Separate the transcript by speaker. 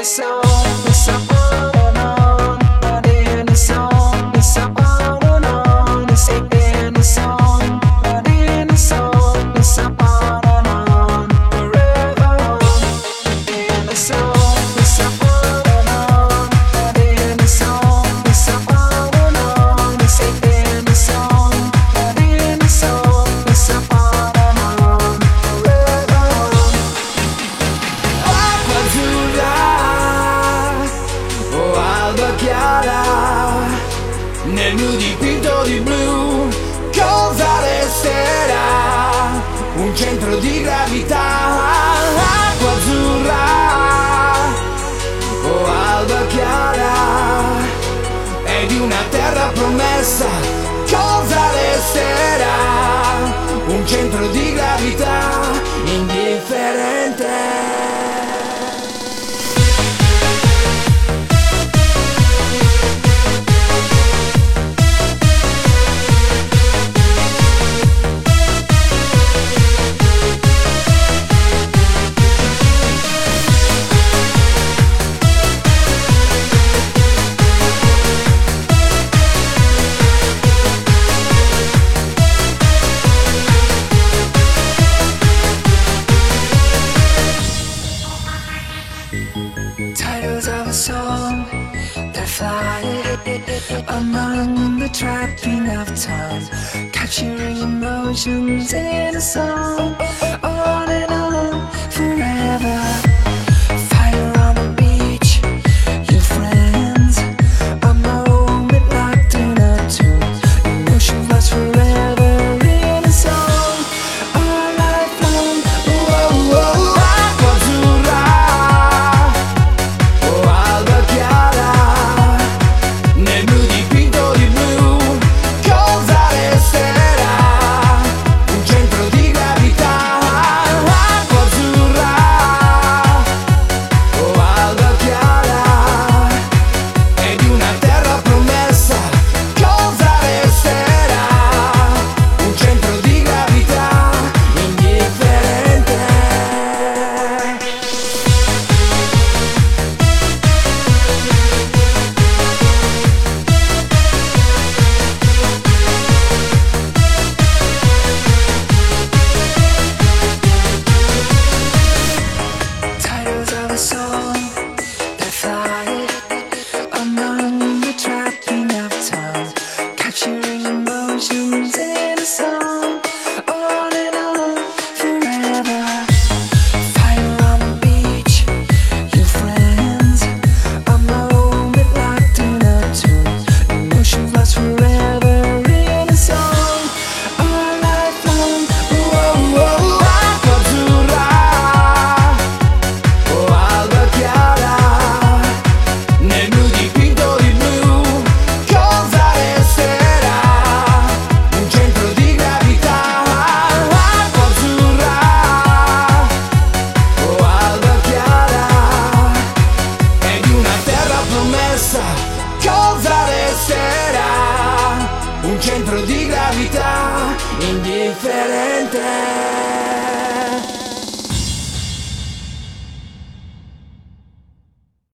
Speaker 1: Nessa onda, sabor nel mio dipinto di blu cosa resterà? Un centro di gravità, acqua azzurra o alba chiara e di una terra promessa cosa resterà? Un centro di gravità
Speaker 2: fly among the trapping of time, capturing emotions in a song,
Speaker 1: indifferente.